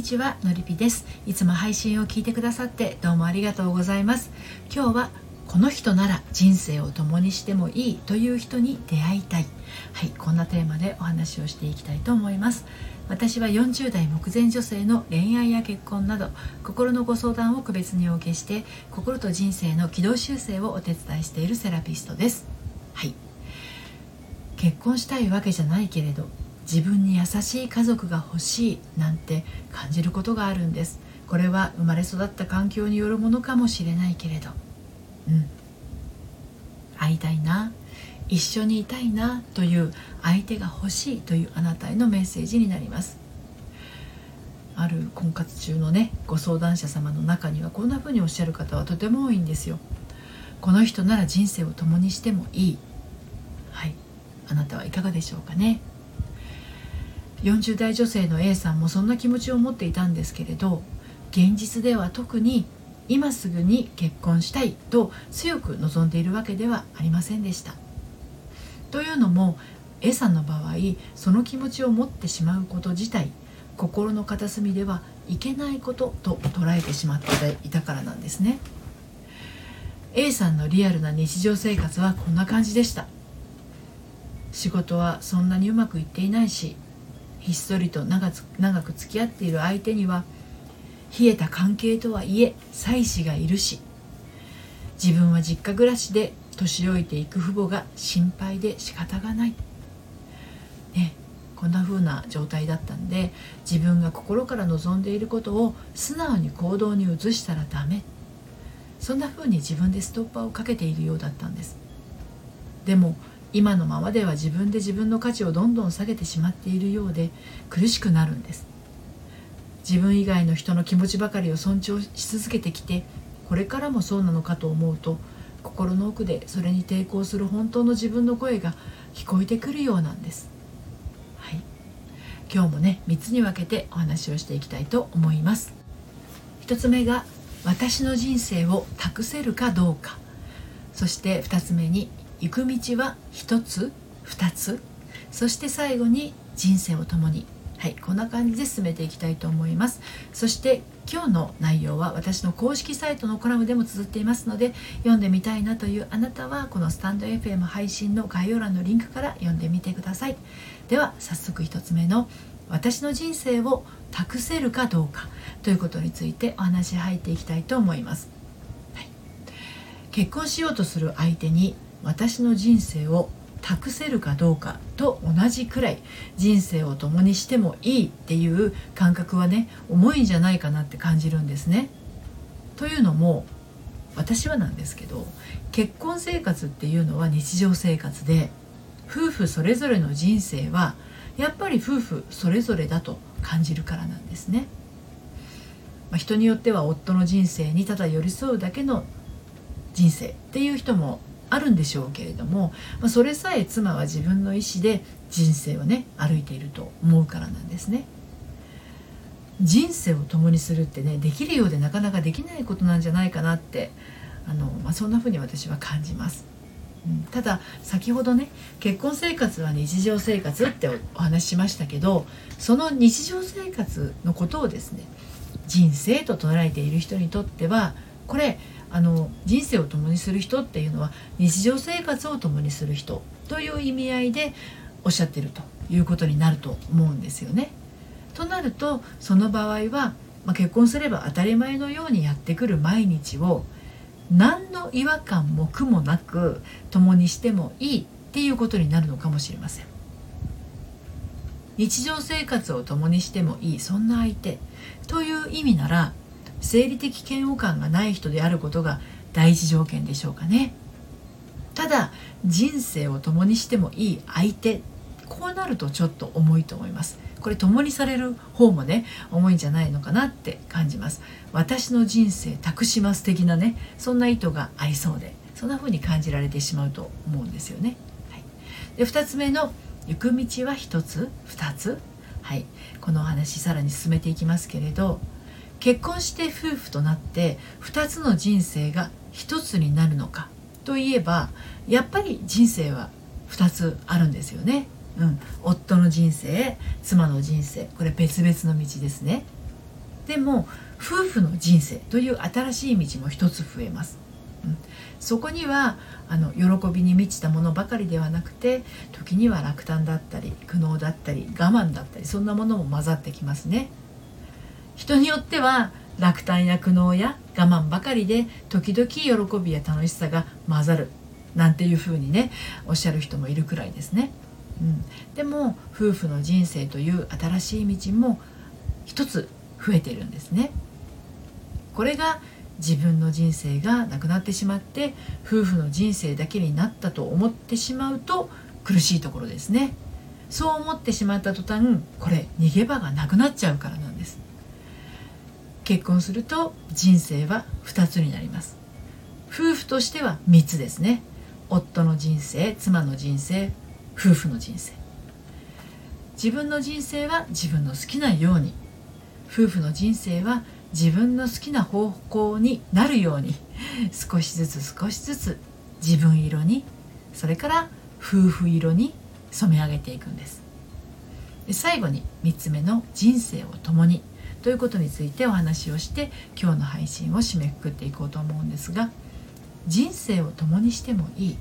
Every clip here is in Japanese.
にちはのりぴです。いつも配信を聞いてくださってどうもありがとうございます。今日はこの人なら人生を共にしてもいいという人に出会いたい。はいこんなテーマでお話をしていきたいと思います。私は40代目前女性の恋愛や結婚など心のご相談を個別にお受けして心と人生の軌道修正をお手伝いしているセラピストです。はい。結婚したいわけじゃないけれど自分に優しい家族が欲しいなんて感じることがあるんです。これは生まれ育った環境によるものかもしれないけれど。うん。会いたいな。一緒にいたいなという相手が欲しいというあなたへのメッセージになります。ある婚活中のねご相談者様の中にはこんな風におっしゃる方はとても多いんですよ。この人なら人生を共にしてもいい。はい。あなたはいかがでしょうかね。40代女性の A さんもそんな気持ちを持っていたんですけれど現実では特に今すぐに結婚したいと強く望んでいるわけではありませんでした。というのも A さんの場合その気持ちを持ってしまうこと自体心の片隅ではいけないことと捉えてしまっていたからなんですね A さんのリアルな日常生活はこんな感じでした仕事はそんなにうまくいっていないしひっそりと長長く付き合っている相手には冷えた関係とはいえ妻子がいるし自分は実家暮らしで年老いていく父母が心配で仕方がない、ね、こんな風な状態だったんで自分が心から望んでいることを素直に行動に移したらダメ。そんな風に自分でストッパーをかけているようだったんです。でも今のままでは自分で自分の価値をどんどん下げてしまっているようで苦しくなるんです。自分以外の人の気持ちばかりを尊重し続けてきてこれからもそうなのかと思うと心の奥でそれに抵抗する本当の自分の声が聞こえてくるようなんです、はい、今日もね3つに分けてお話をしていきたいと思います。1つ目が私の人生を託せるかどうか。そして2つ目に行く道は1つ2つそして最後に人生を共に。はいこんな感じで進めていきたいと思います。そして今日の内容は私の公式サイトのコラムでも綴っていますので読んでみたいなというあなたはこのスタンド FM 配信の概要欄のリンクから読んでみてください。では早速1つ目の私の人生を託せるかどうか。ということについてお話入っていきたいと思います、はい、結婚しようとする相手に私の人生を託せるかどうかと同じくらい人生を共にしてもいいっていう感覚はね重いんじゃないかなって感じるんですね。というのも私はなんですけど結婚生活っていうのは日常生活で夫婦それぞれの人生はやっぱり夫婦それぞれだと感じるからなんですね。まあ、人によっては夫の人生にただ寄り添うだけの人生っていう人もあるんでしょうけれども、まあ、それさえ妻は自分の意思で人生をね歩いていると思うからなんですね。人生を共にするってねできるようでなかなかできないことなんじゃないかなってあの、まあ、そんな風に私は感じます。うん、ただ先ほどね結婚生活は日常生活ってお話ししましたけどその日常生活のことをですね人生と捉えている人にとってはこれあの人生を共にする人っていうのは日常生活を共にする人という意味合いでおっしゃってるということになると思うんですよね。となるとその場合は、まあ、結婚すれば当たり前のようにやってくる毎日を何の違和感も苦もなく共にしてもいいっていうことになるのかもしれません。日常生活を共にしてもいいそんな相手という意味なら生理的嫌悪感がない人であることが第一条件でしょうかね。ただ人生を共にしてもいい相手こうなるとちょっと重いと思います。これ共にされる方もね重いんじゃないのかなって感じます。私の人生託します的なねそんな意図がありそうでそんな風に感じられてしまうと思うんですよね、はい、で2つ目の行く道は1つ2つ。はい。このお話さらに進めていきますけれど結婚して夫婦となって2つの人生が1つになるのかといえばやっぱり人生は2つあるんですよね。うん、夫の人生妻の人生これ別々の道ですね。でも夫婦の人生という新しい道も一つ増えます、うん、そこにはあの喜びに満ちたものばかりではなくて時には落胆だったり苦悩だったり我慢だったりそんなものも混ざってきますね人によっては落胆や苦悩や我慢ばかりで時々喜びや楽しさが混ざるなんていうふうにねおっしゃる人もいるくらいですね。うん、でも夫婦の人生という新しい道も一つ増えてるんですね。これが自分の人生がなくなってしまって夫婦の人生だけになったと思ってしまうと苦しいところですね。そう思ってしまった途端これ逃げ場がなくなっちゃうからなんです。結婚すると人生は2つになります。夫婦としては3つですね。夫の人生妻の人生夫婦の人生。自分の人生は自分の好きなように。夫婦の人生は自分の好きな方向になるように。少しずつ少しずつ自分色にそれから夫婦色に染め上げていくんです。で最後に3つ目の人生を共にということについてお話をして今日の配信を締めくくっていこうと思うんですが人生を共にしてもいい。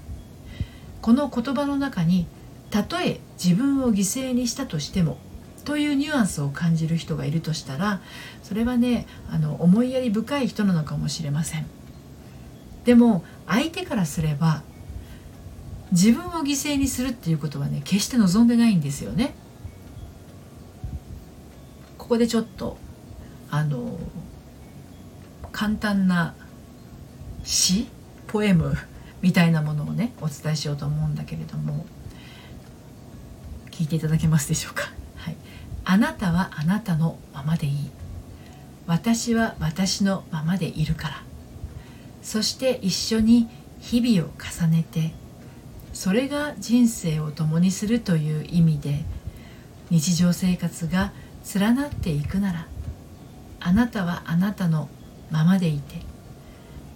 この言葉の中にたとえ自分を犠牲にしたとしてもというニュアンスを感じる人がいるとしたらそれはねあの思いやり深い人なのかもしれません。でも相手からすれば自分を犠牲にするっていうことはね決して望んでないんですよね。ここでちょっとあの簡単な詩ポエムみたいなものをねお伝えしようと思うんだけれども聞いていただけますでしょうか、はい、あなたはあなたのままでいい。私は私のままでいるから。そして一緒に日々を重ねてそれが人生を共にするという意味で日常生活が連なっていくならあなたはあなたのままでいて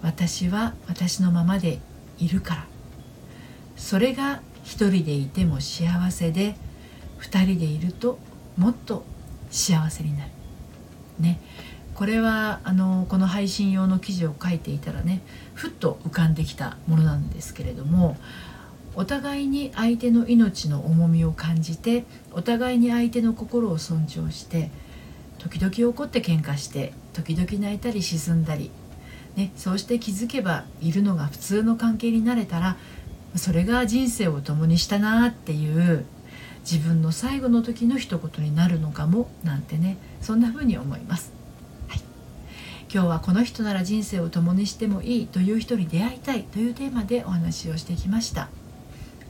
私は私のままでいるから。それが一人でいても幸せで二人でいるともっと幸せになる。ね。これはあのこの配信用の記事を書いていたらねふっと浮かんできたものなんですけれどもお互いに相手の命の重みを感じてお互いに相手の心を尊重して時々怒って喧嘩して時々泣いたり沈んだりね、そうして気づけばいるのが普通の関係になれたらそれが人生を共にしたなっていう自分の最後の時の一言になるのかもなんてねそんな風に思います、はい、今日はこの人なら人生を共にしてもいいという人に出会いたいというテーマでお話をしてきました。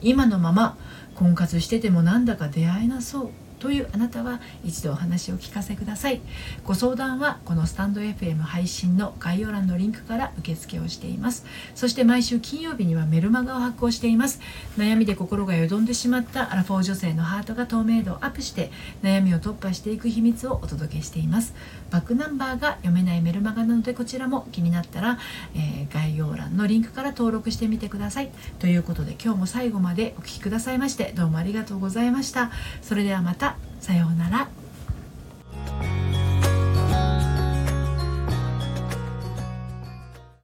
今のまま婚活しててもなんだか出会えなそう。というあなたは一度お話を聞かせください。ご相談はこのスタンド FM 配信の概要欄のリンクから受付をしています。そして毎週金曜日にはメルマガを発行しています。悩みで心がよどんでしまったアラフォー女性のハートが透明度をアップして悩みを突破していく秘密をお届けしています。バックナンバーが読めないメルマガなのでこちらも気になったら、えー、概要欄のリンクから登録してみてください。ということで今日も最後までお聴きくださいましてどうもありがとうございました。それではまた。さようなら。